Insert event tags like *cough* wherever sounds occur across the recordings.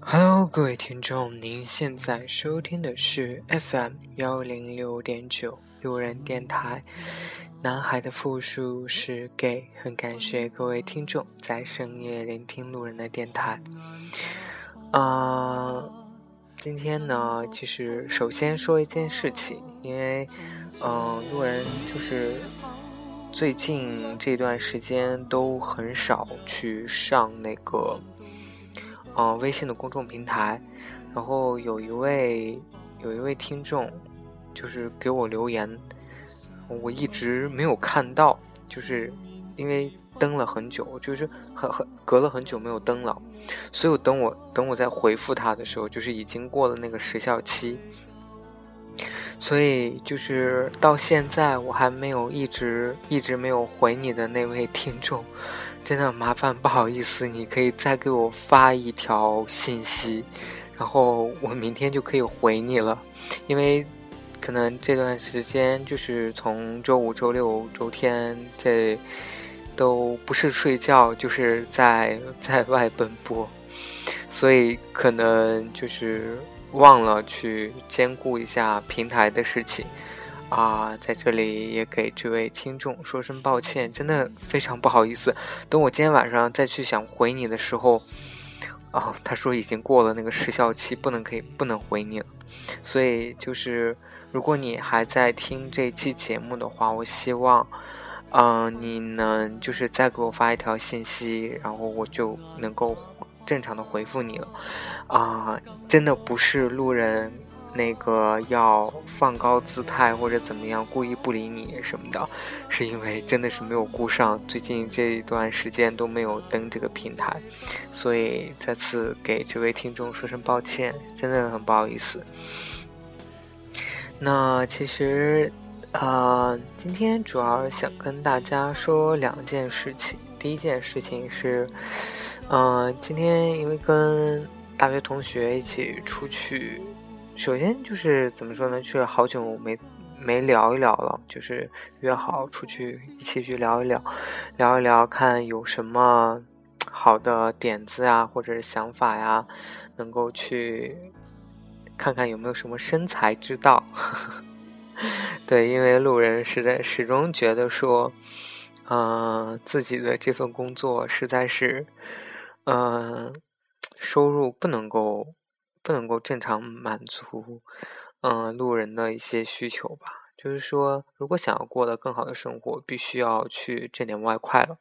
Hello，各位听众，您现在收听的是 FM 幺零六点九路人电台。男孩的复数是 gay，很感谢各位听众在深夜聆听路人的电台。啊，今天呢，其实首先说一件事情，因为嗯，路人就是最近这段时间都很少去上那个。嗯，微信的公众平台，然后有一位有一位听众，就是给我留言，我一直没有看到，就是因为登了很久，就是很很隔了很久没有登了，所以等我等我再回复他的时候，就是已经过了那个时效期，所以就是到现在我还没有一直一直没有回你的那位听众。真的麻烦，不好意思，你可以再给我发一条信息，然后我明天就可以回你了。因为可能这段时间就是从周五、周六、周天这都不是睡觉，就是在在外奔波，所以可能就是忘了去兼顾一下平台的事情。啊，在这里也给这位听众说声抱歉，真的非常不好意思。等我今天晚上再去想回你的时候，哦，他说已经过了那个时效期，不能可以不能回你了。所以就是，如果你还在听这期节目的话，我希望，嗯，你能就是再给我发一条信息，然后我就能够正常的回复你了。啊，真的不是路人。那个要放高姿态或者怎么样，故意不理你什么的，是因为真的是没有顾上，最近这一段时间都没有登这个平台，所以再次给这位听众说声抱歉，真的很不好意思。那其实，呃，今天主要想跟大家说两件事情。第一件事情是，嗯，今天因为跟大学同学一起出去。首先就是怎么说呢？去了好久没没聊一聊了，就是约好出去一起去聊一聊，聊一聊看有什么好的点子啊，或者是想法呀，能够去看看有没有什么生财之道。*laughs* 对，因为路人实在始终觉得说，嗯，自己的这份工作实在是，嗯，收入不能够。不能够正常满足，嗯，路人的一些需求吧。就是说，如果想要过得更好的生活，必须要去挣点外快了。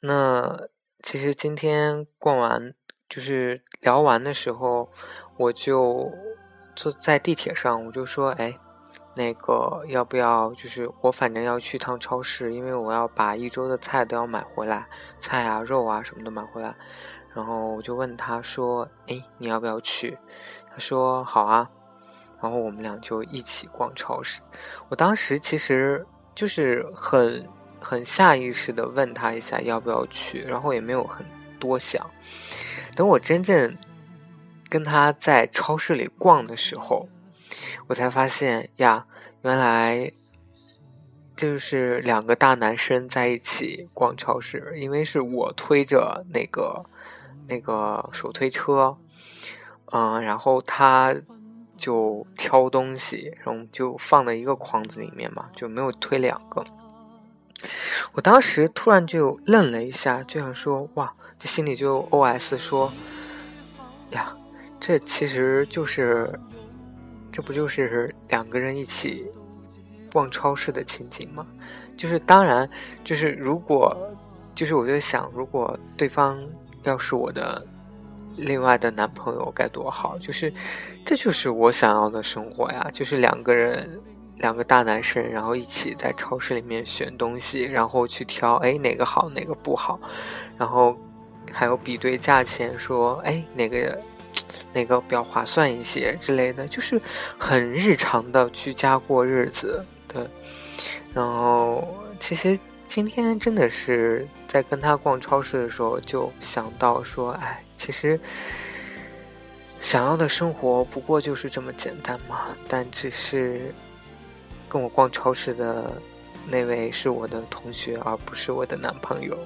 那其实今天逛完，就是聊完的时候，我就坐在地铁上，我就说：“哎，那个要不要？就是我反正要去趟超市，因为我要把一周的菜都要买回来，菜啊、肉啊什么的买回来。”然后我就问他说：“哎，你要不要去？”他说：“好啊。”然后我们俩就一起逛超市。我当时其实就是很很下意识的问他一下要不要去，然后也没有很多想。等我真正跟他在超市里逛的时候，我才发现呀，原来就是两个大男生在一起逛超市，因为是我推着那个。那个手推车，嗯，然后他就挑东西，然后就放在一个筐子里面嘛，就没有推两个。我当时突然就愣了一下，就想说：“哇！”这心里就 OS 说：“呀，这其实就是，这不就是两个人一起逛超市的情景吗？就是当然，就是如果，就是我就想，如果对方。”要是我的另外的男朋友该多好！就是，这就是我想要的生活呀！就是两个人，两个大男生，然后一起在超市里面选东西，然后去挑，哎，哪个好，哪个不好，然后还有比对价钱，说，哎，哪个哪个比较划算一些之类的，就是很日常的居家过日子的。然后，其实今天真的是。在跟他逛超市的时候，就想到说：“哎，其实想要的生活不过就是这么简单嘛。”但只是跟我逛超市的那位是我的同学，而不是我的男朋友。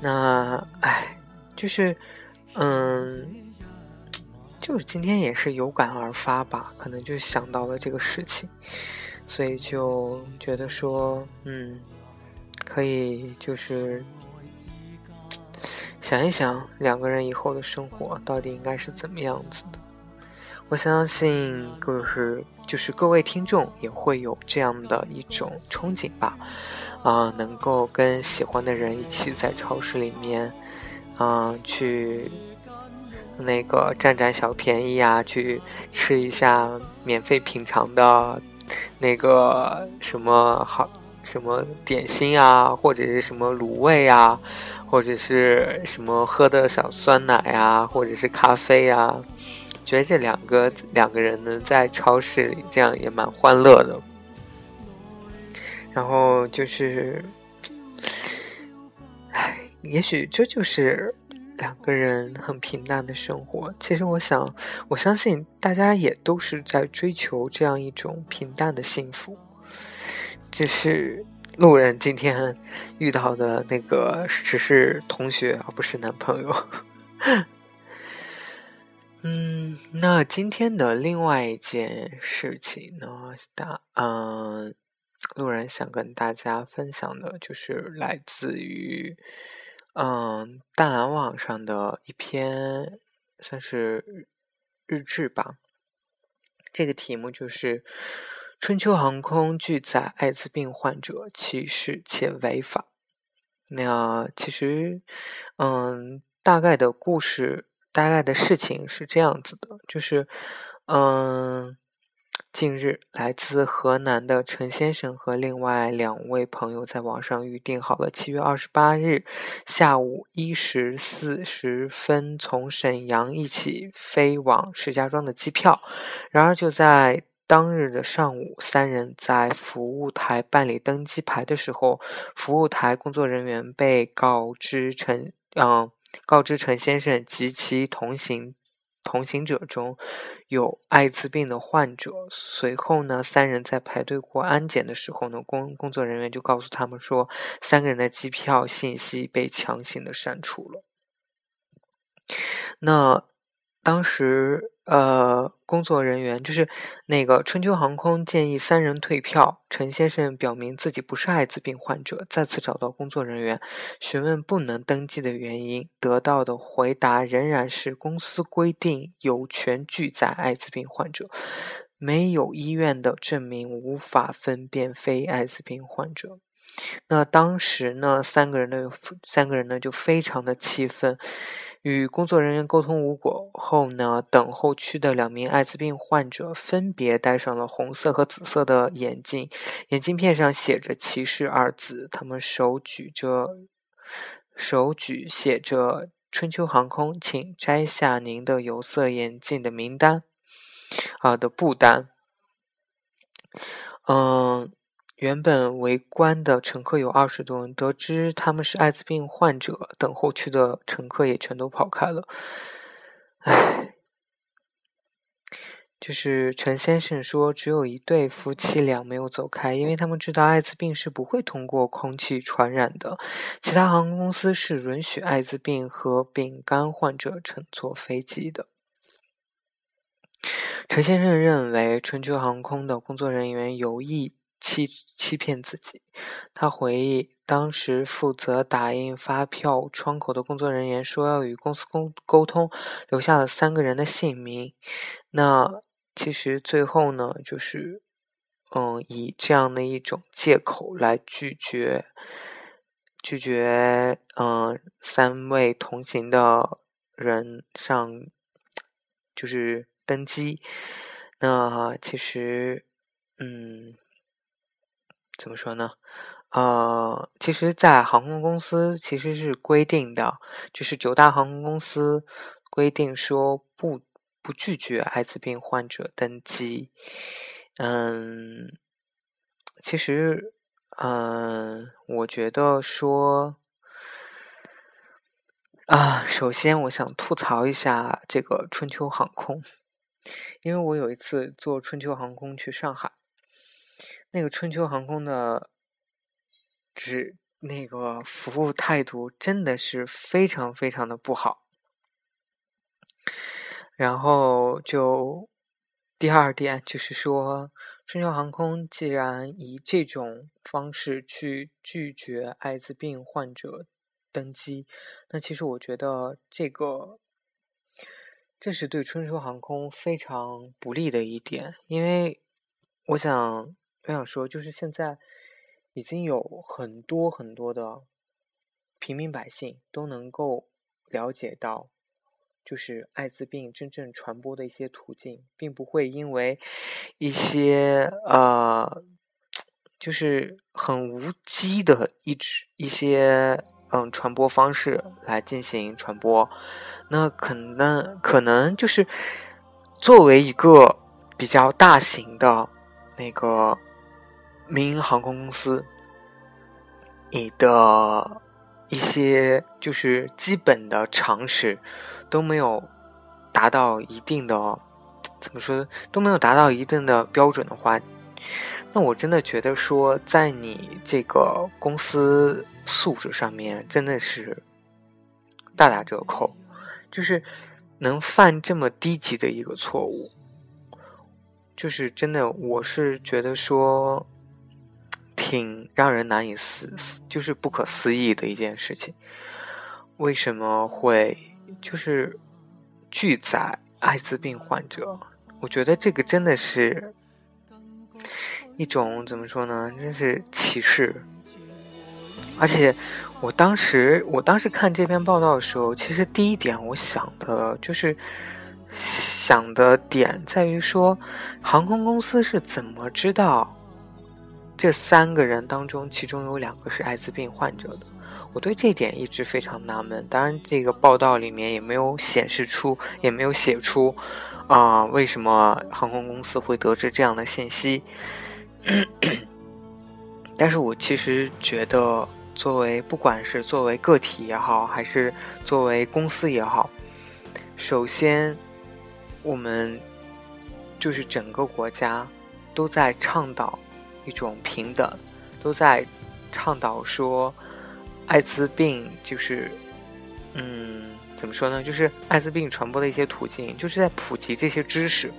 那，唉，就是，嗯，就是今天也是有感而发吧，可能就想到了这个事情，所以就觉得说，嗯，可以就是想一想两个人以后的生活到底应该是怎么样子的。我相信，就是就是各位听众也会有这样的一种憧憬吧。啊，能够跟喜欢的人一起在超市里面，嗯，去那个占占小便宜啊，去吃一下免费品尝的，那个什么好什么点心啊，或者是什么卤味啊，或者是什么喝的小酸奶啊，或者是咖啡啊，觉得这两个两个人呢，在超市里这样也蛮欢乐的。然后就是，也许这就是两个人很平淡的生活。其实我想，我相信大家也都是在追求这样一种平淡的幸福。只是路人今天 *laughs* 遇到的那个只是同学，而不是男朋友。*laughs* 嗯，那今天的另外一件事情呢？大嗯。路人想跟大家分享的，就是来自于嗯大蓝网上的一篇，算是日志吧。这个题目就是春秋航空拒载艾滋病患者，歧视且违法。那其实，嗯，大概的故事，大概的事情是这样子的，就是嗯。近日，来自河南的陈先生和另外两位朋友在网上预订好了七月二十八日下午一时四十分从沈阳一起飞往石家庄的机票。然而，就在当日的上午，三人在服务台办理登机牌的时候，服务台工作人员被告知陈嗯告知陈先生及其同行。同行者中有艾滋病的患者。随后呢，三人在排队过安检的时候呢，工工作人员就告诉他们说，三个人的机票信息被强行的删除了。那当时。呃，工作人员就是那个春秋航空建议三人退票。陈先生表明自己不是艾滋病患者，再次找到工作人员询问不能登记的原因，得到的回答仍然是公司规定有权拒载艾滋病患者，没有医院的证明无法分辨非艾滋病患者。那当时呢，三个人呢，三个人呢就非常的气愤。与工作人员沟通无果后呢，等候区的两名艾滋病患者分别戴上了红色和紫色的眼镜，眼镜片上写着“歧视”二字。他们手举着，手举写着“春秋航空，请摘下您的有色眼镜”的名单，啊的布单，嗯。原本围观的乘客有二十多人，得知他们是艾滋病患者，等候区的乘客也全都跑开了。唉，就是陈先生说，只有一对夫妻俩没有走开，因为他们知道艾滋病是不会通过空气传染的。其他航空公司是允许艾滋病和丙肝患者乘坐飞机的。陈先生认为，春秋航空的工作人员有意。欺欺骗自己，他回忆，当时负责打印发票窗口的工作人员说要与公司沟沟通，留下了三个人的姓名。那其实最后呢，就是嗯，以这样的一种借口来拒绝拒绝嗯三位同行的人上就是登机。那其实嗯。怎么说呢？呃，其实，在航空公司其实是规定的，就是九大航空公司规定说不不拒绝艾滋病患者登机。嗯，其实，嗯，我觉得说，啊，首先我想吐槽一下这个春秋航空，因为我有一次坐春秋航空去上海。那个春秋航空的只那个服务态度真的是非常非常的不好。然后就第二点就是说，春秋航空既然以这种方式去拒绝艾滋病患者登机，那其实我觉得这个这是对春秋航空非常不利的一点，因为我想我想说，就是现在已经有很多很多的平民百姓都能够了解到。就是艾滋病真正传播的一些途径，并不会因为一些呃，就是很无稽的一支一些嗯传播方式来进行传播。那可能可能就是作为一个比较大型的那个民营航空公司，你的。一些就是基本的常识都没有达到一定的，怎么说都没有达到一定的标准的话，那我真的觉得说，在你这个公司素质上面真的是大打折扣，就是能犯这么低级的一个错误，就是真的，我是觉得说。挺让人难以思，就是不可思议的一件事情。为什么会就是拒载艾滋病患者？我觉得这个真的是一种怎么说呢？真是歧视。而且我当时，我当时看这篇报道的时候，其实第一点我想的就是想的点在于说，航空公司是怎么知道？这三个人当中，其中有两个是艾滋病患者的，我对这点一直非常纳闷。当然，这个报道里面也没有显示出，也没有写出，啊，为什么航空公司会得知这样的信息？*clears throat* 但是我其实觉得，作为不管是作为个体也好，还是作为公司也好，首先，我们就是整个国家都在倡导。一种平等，都在倡导说，艾滋病就是，嗯，怎么说呢？就是艾滋病传播的一些途径，就是在普及这些知识。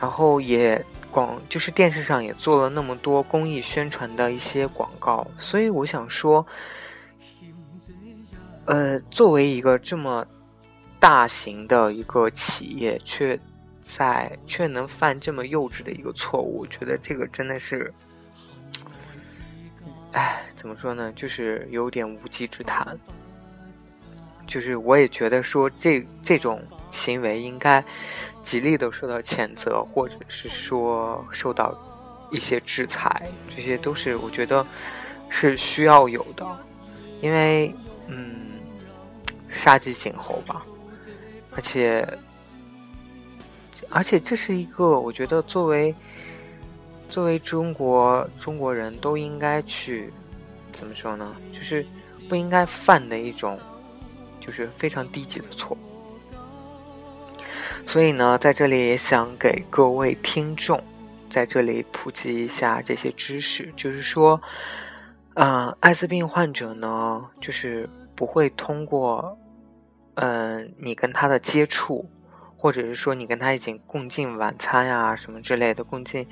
然后也广，就是电视上也做了那么多公益宣传的一些广告。所以我想说，呃，作为一个这么大型的一个企业，却。在却能犯这么幼稚的一个错误，我觉得这个真的是，哎，怎么说呢？就是有点无稽之谈。就是我也觉得说，这这种行为应该极力的受到谴责，或者是说受到一些制裁，这些都是我觉得是需要有的，因为嗯，杀鸡儆猴吧，而且。而且这是一个，我觉得作为作为中国中国人都应该去怎么说呢？就是不应该犯的一种，就是非常低级的错。所以呢，在这里也想给各位听众在这里普及一下这些知识，就是说，嗯，艾滋病患者呢，就是不会通过，嗯，你跟他的接触。或者是说你跟他一起共进晚餐呀，什么之类的共进，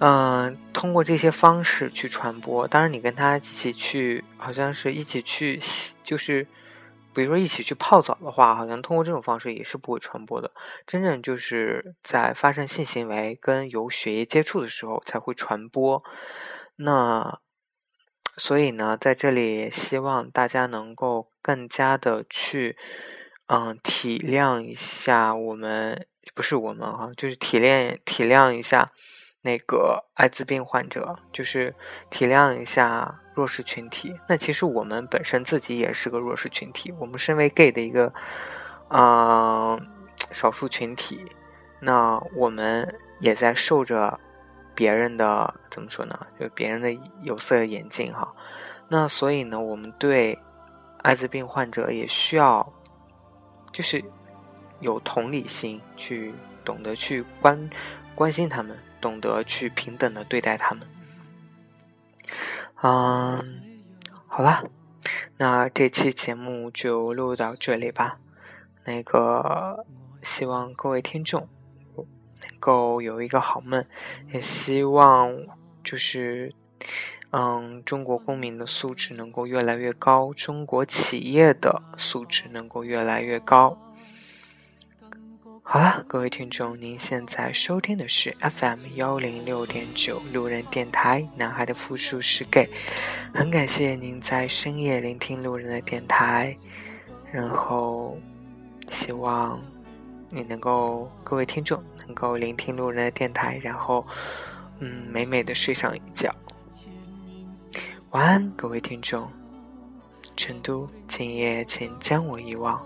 嗯，通过这些方式去传播。当然，你跟他一起去，好像是一起去，就是比如说一起去泡澡的话，好像通过这种方式也是不会传播的。真正就是在发生性行为跟有血液接触的时候才会传播。那所以呢，在这里也希望大家能够更加的去。嗯，体谅一下我们，不是我们哈，就是体谅体谅一下那个艾滋病患者，就是体谅一下弱势群体。那其实我们本身自己也是个弱势群体，我们身为 gay 的一个嗯少数群体，那我们也在受着别人的怎么说呢？就别人的有色眼镜哈。那所以呢，我们对艾滋病患者也需要。就是有同理心，去懂得去关关心他们，懂得去平等的对待他们。嗯，好啦，那这期节目就录到这里吧。那个，希望各位听众能够有一个好梦，也希望就是。嗯，中国公民的素质能够越来越高，中国企业的素质能够越来越高。好了，各位听众，您现在收听的是 FM 幺零六点九路人电台，男孩的复数是 gay。很感谢您在深夜聆听路人的电台，然后希望你能够，各位听众能够聆听路人的电台，然后嗯，美美的睡上一觉。晚安各位听众。成都今夜请将我遗忘。